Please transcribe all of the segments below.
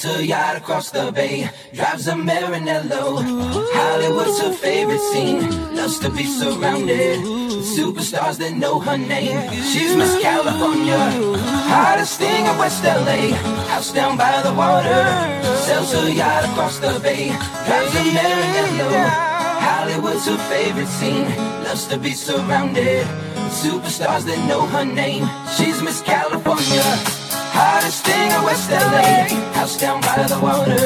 Sails her yacht across the bay, drives a Maranello. Hollywood's her favorite scene, loves to be surrounded superstars that know her name. She's Miss California, hottest thing in West LA. House down by the water, sails her yacht across the bay, drives a Maranello. Hollywood's her favorite scene, loves to be surrounded superstars that know her name. She's Miss California. Hottest thing in West LA, house down by the water.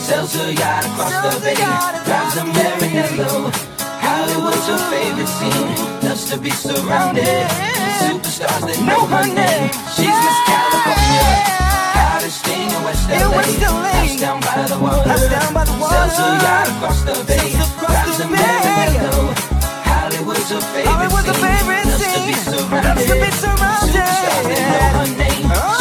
Sells her yacht across the bay, drives a Maranello. Hollywood's her favorite scene, loves to be surrounded. Superstars that know her name, she's Miss California. Hottest thing in West LA, house down by the water. Sells her yacht across the bay, drives a Maranello. Hollywood's her favorite scene, loves to be surrounded. Superstars that know her name, she's Hottest thing in West LA. House down by the water. Sells her yacht across the bay. Drives a Maranello. Hollywood's her favorite scene. Loves to be surrounded. Superstars that know her name. Superstars that know her name. Superstars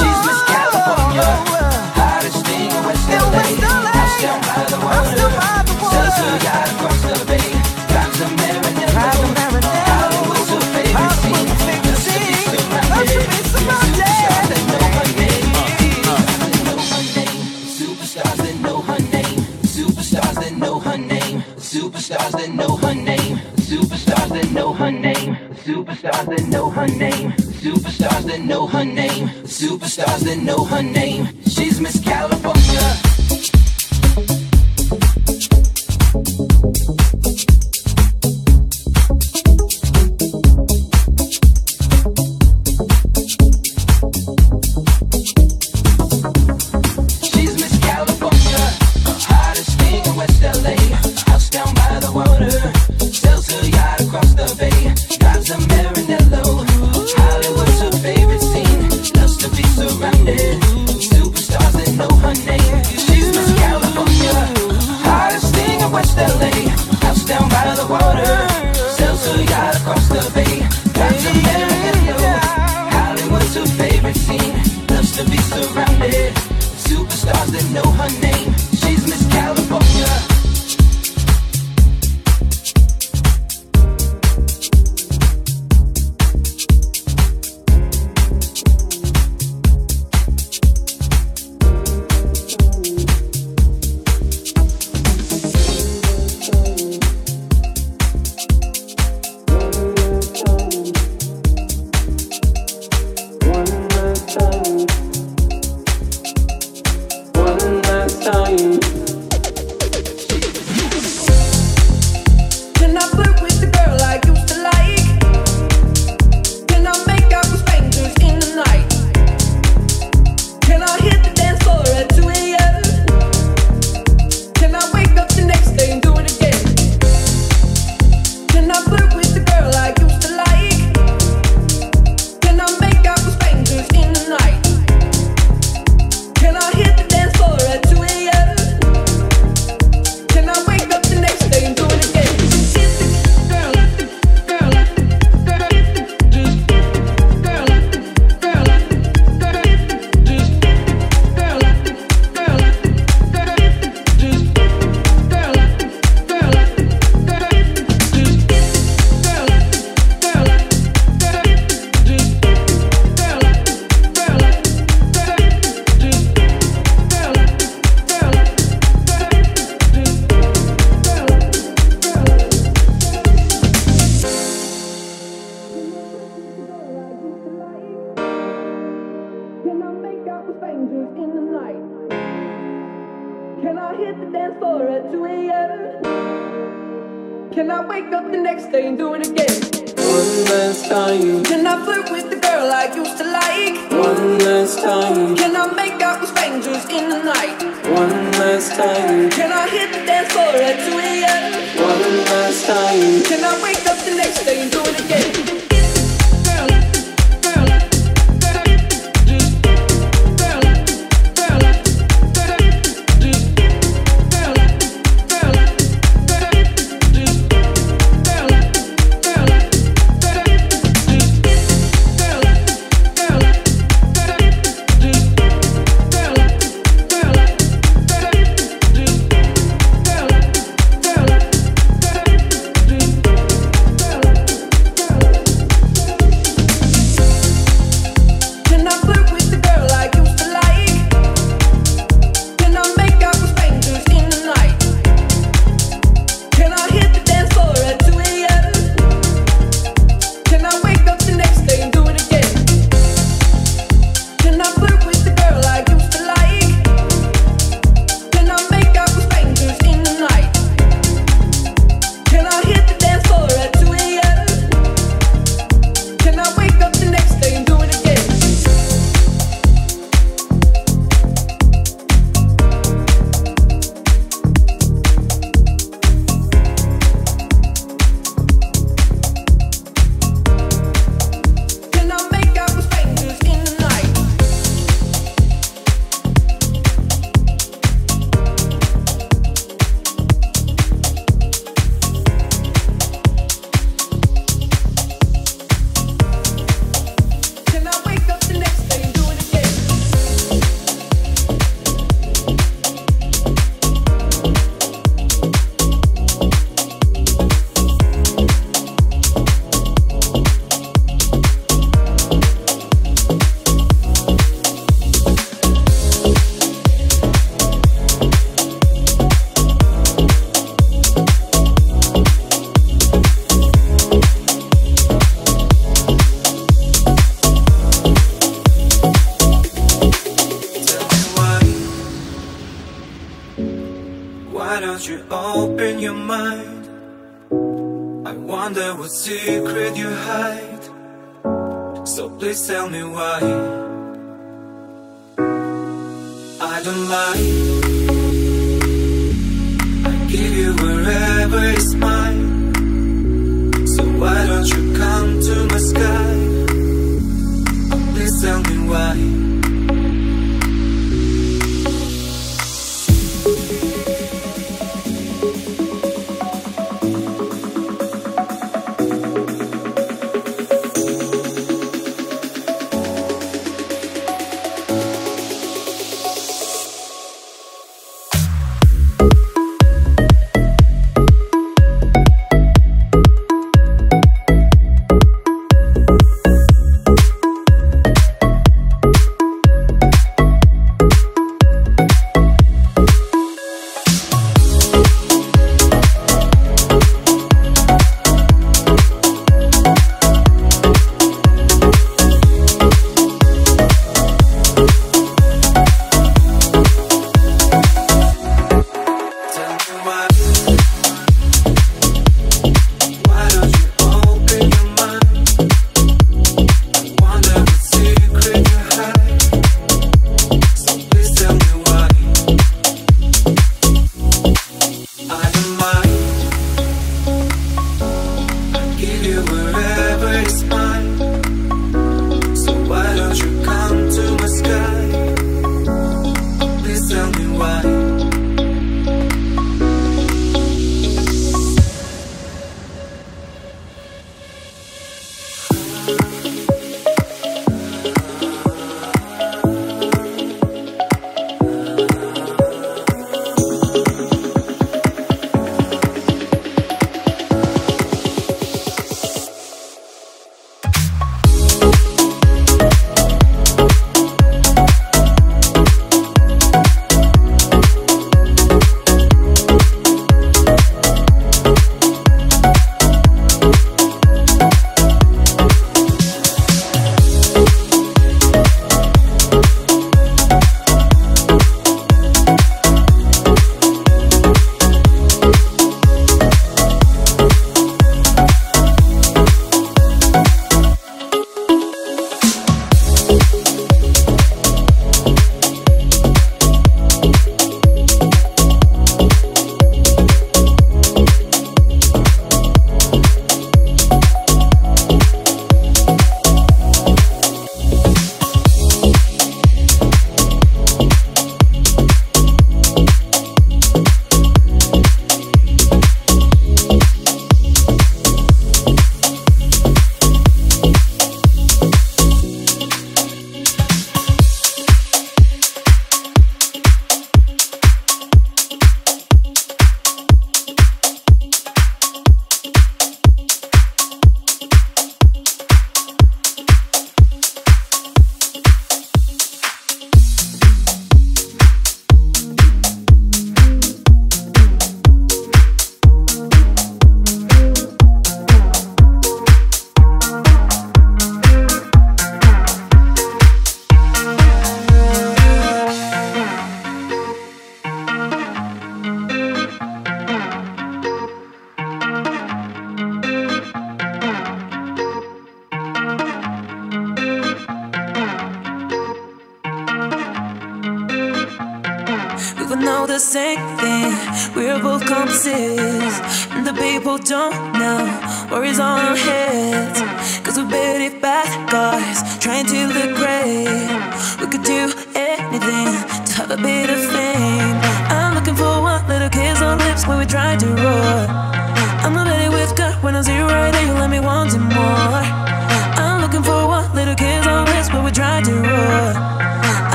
Superstars that know her name. Superstars that know her name. Superstars that know her name. Superstars that know her name. She's Miss California.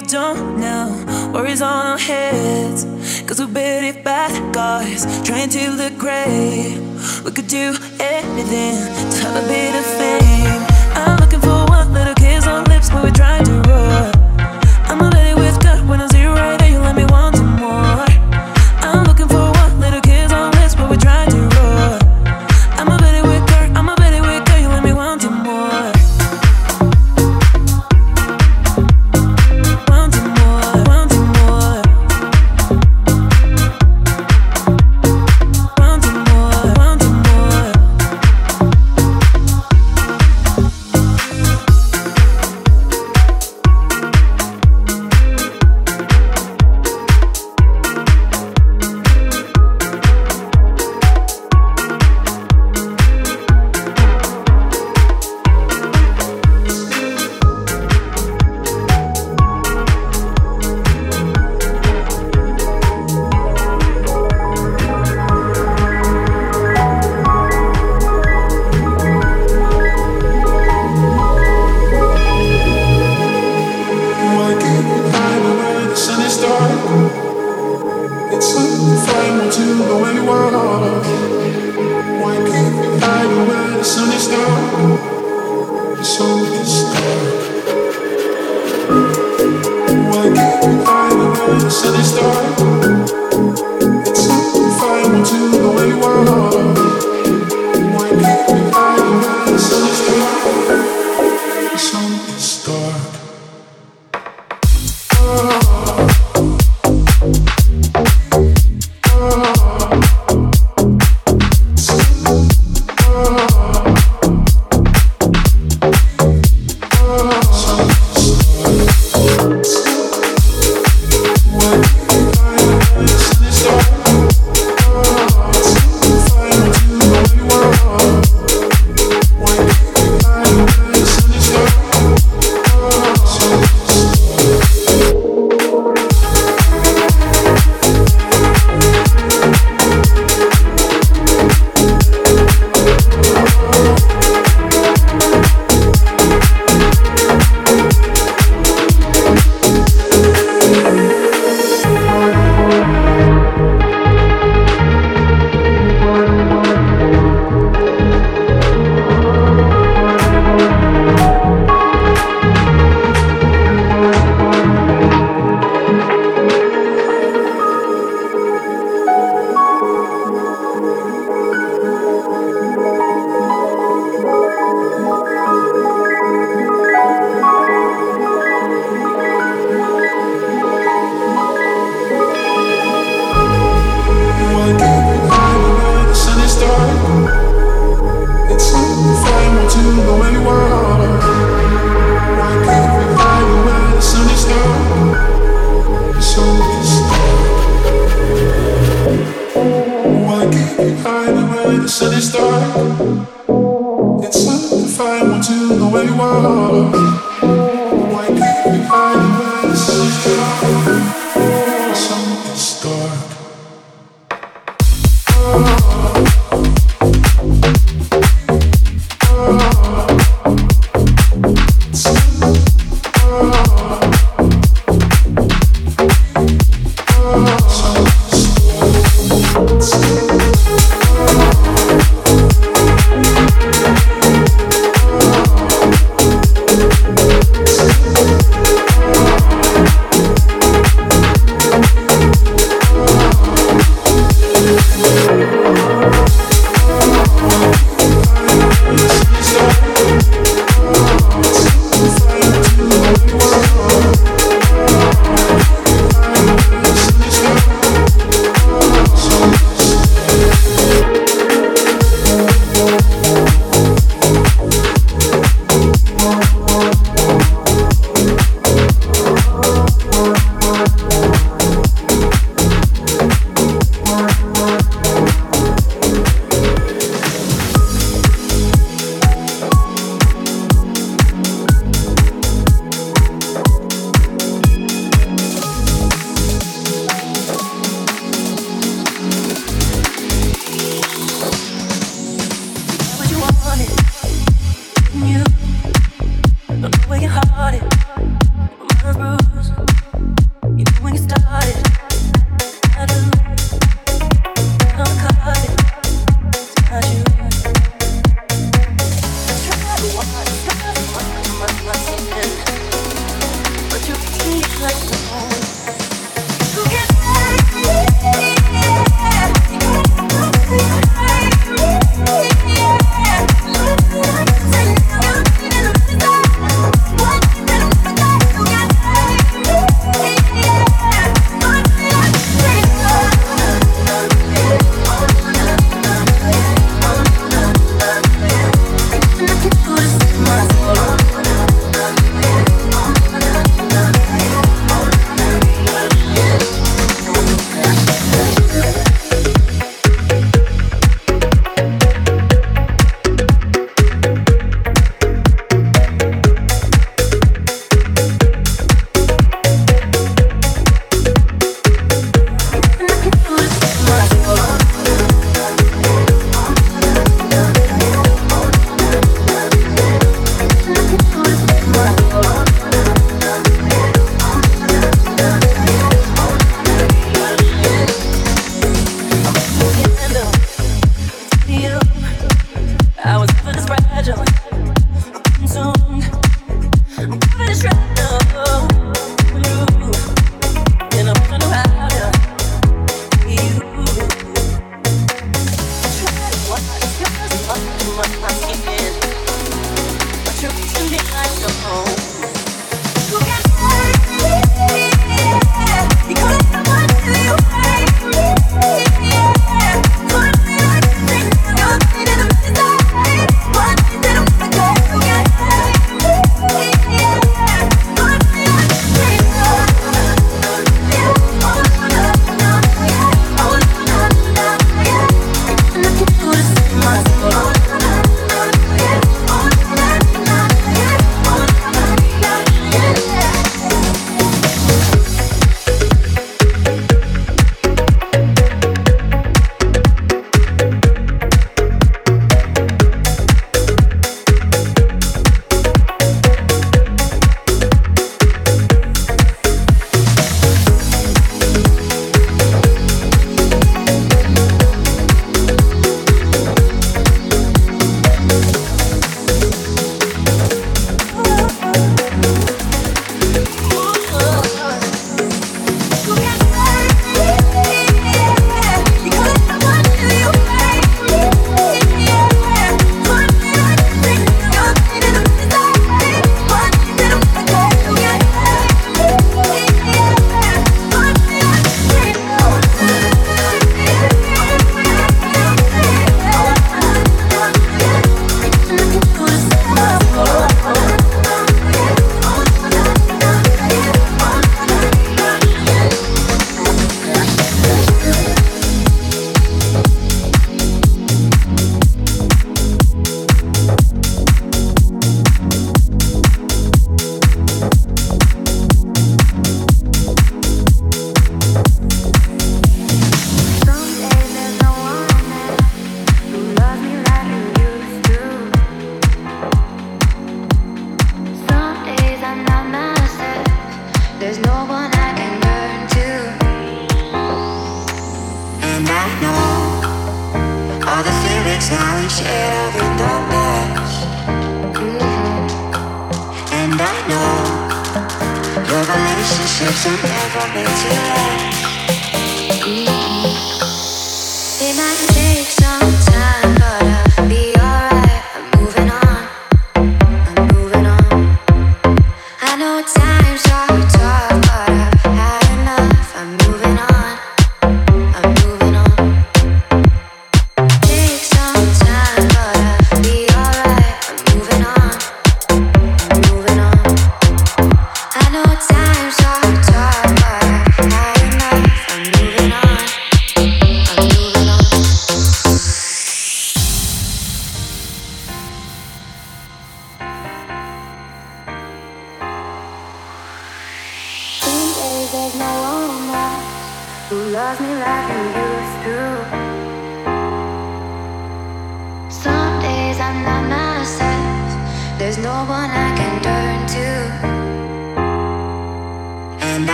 don't know. Worries on our heads, cause we're big bad guys, trying to look great. We could do anything to have a bit of faith.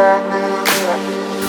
Thank you.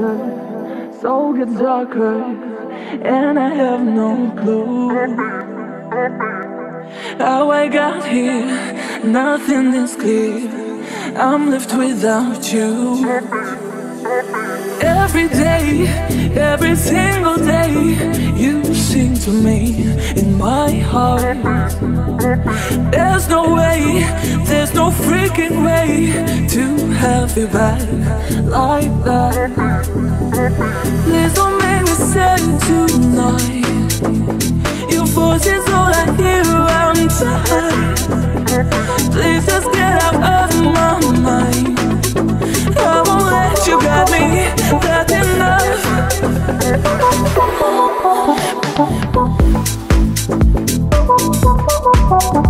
Brighter, soul gets darker, and I have no clue how I got here. Nothing is clear. I'm left without you. Every day, every single day, you sing to me in my heart. There's no way, there's no freaking way to have you back like that. Please don't make me sad tonight. Your voice is all I hear, I'm tired. Please just get out of my mind. I won't let you got me, Please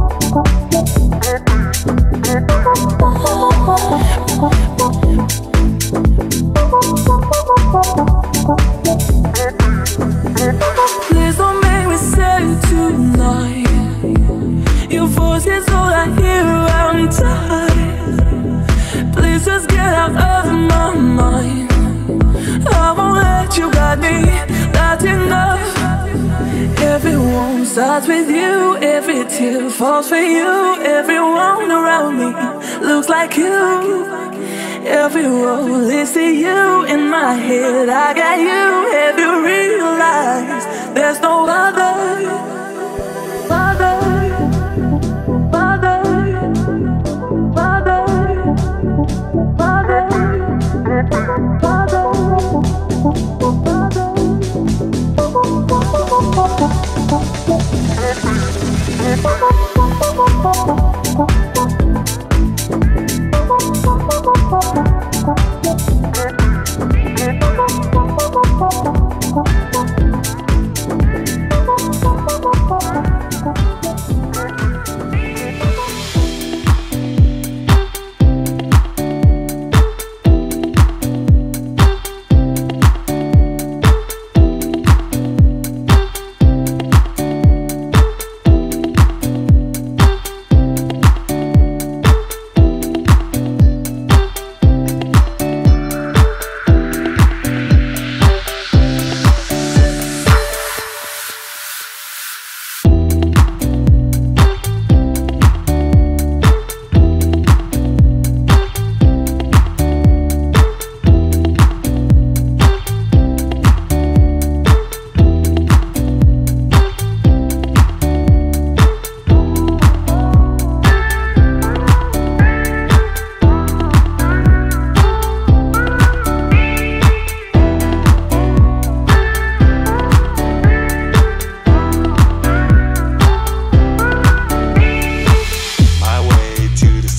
starts with you, every tear falls for you. Everyone around me looks like you. Every role is to you in my head. I got you. Have you realized there's no other? Other, My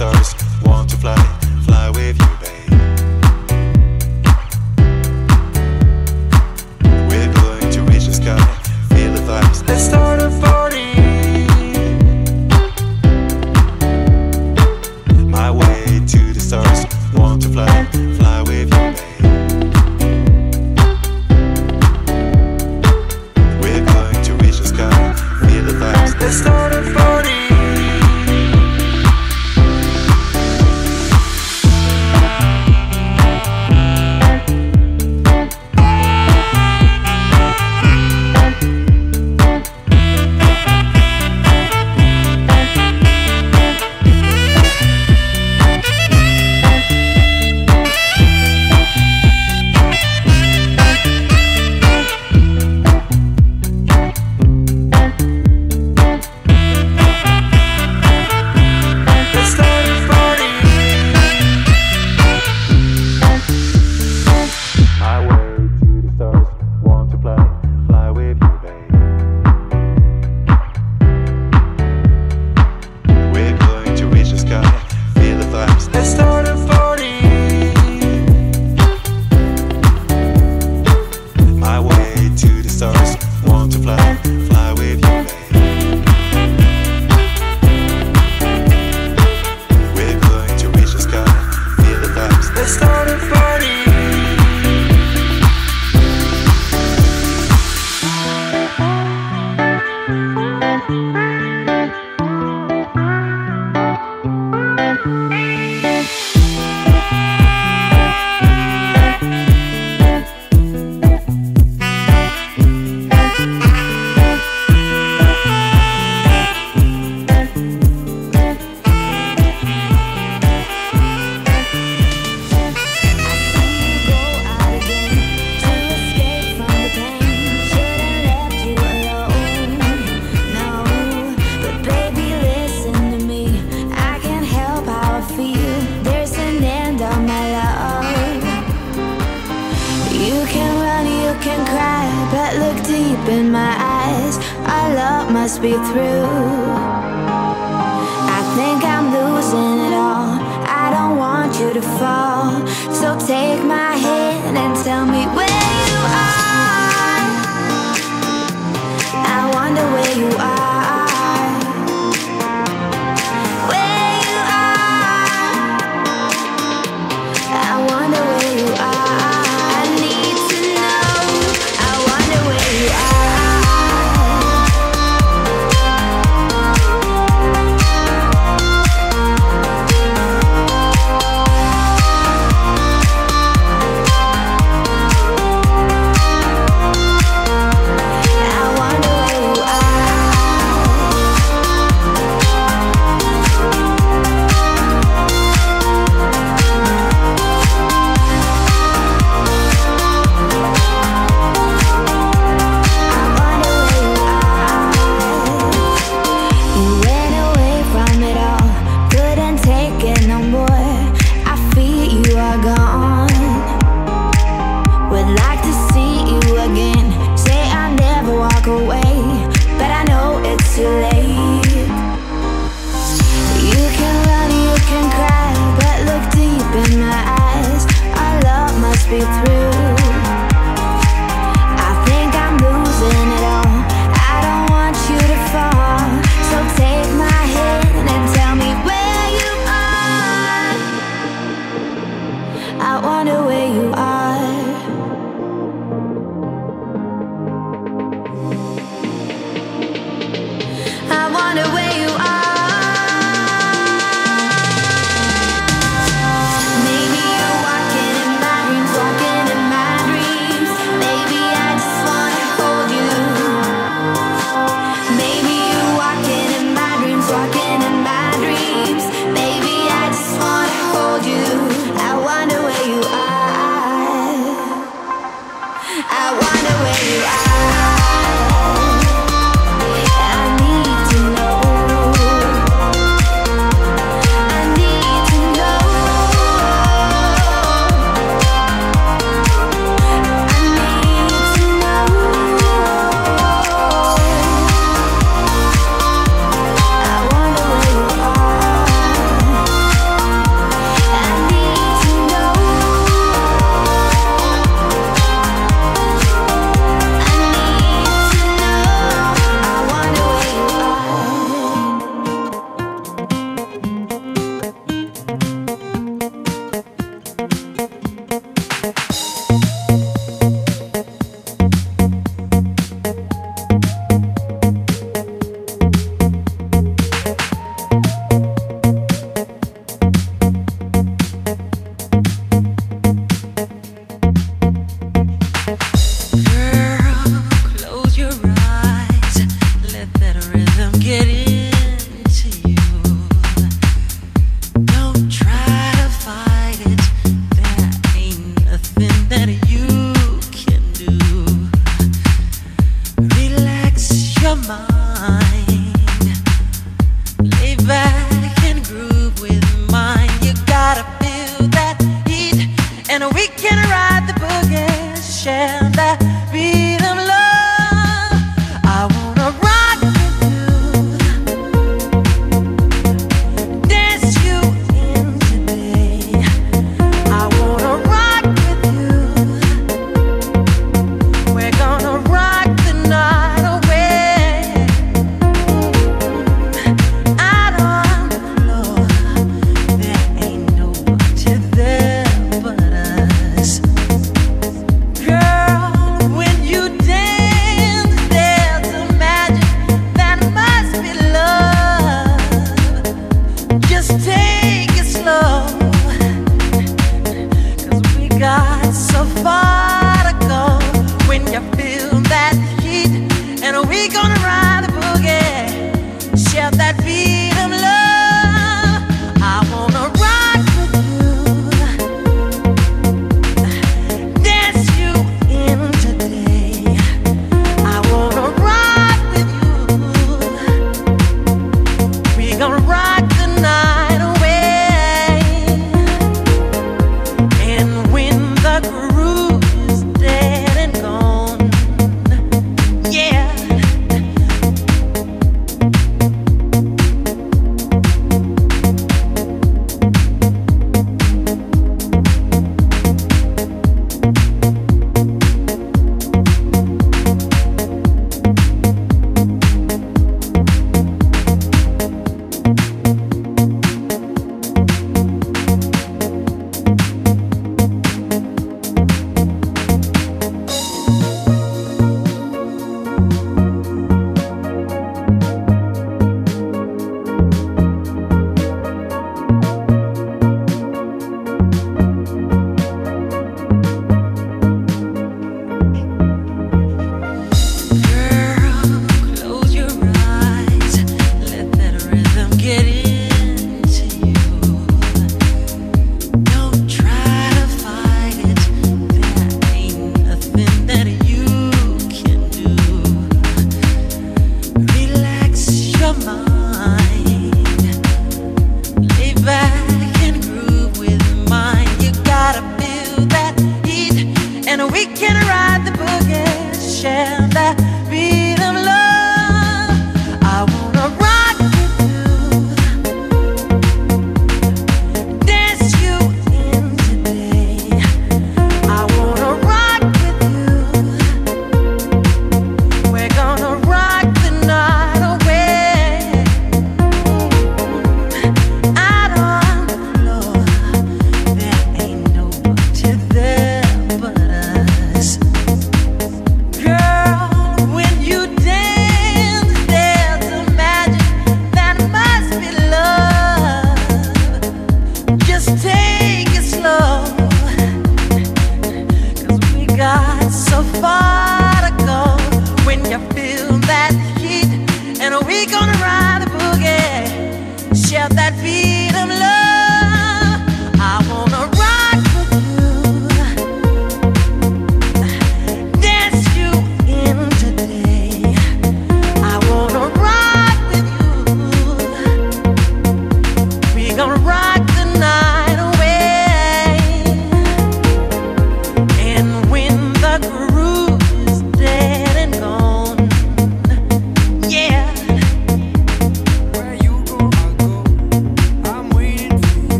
stars, want to fly,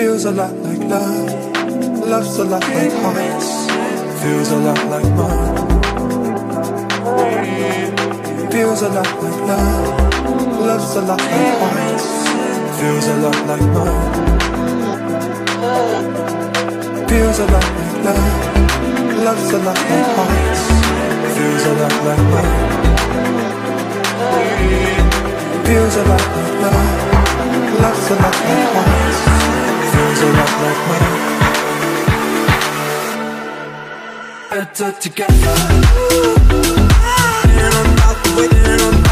Feels a lot like love, loves a lot like hearts. Feels a lot like mine. Feels a lot like love, loves a lot like hearts. Feels a lot like mine. Feels a lot like love, loves a lot like hearts. Feels a lot like mine. Feels a lot like love, loves a lot like hearts a lot like mine Better together. And I'm not waiting on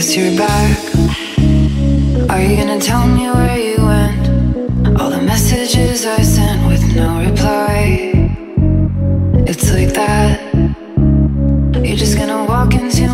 guess you're back. Are you gonna tell me where you went? All the messages I sent with no reply. It's like that. You're just gonna walk into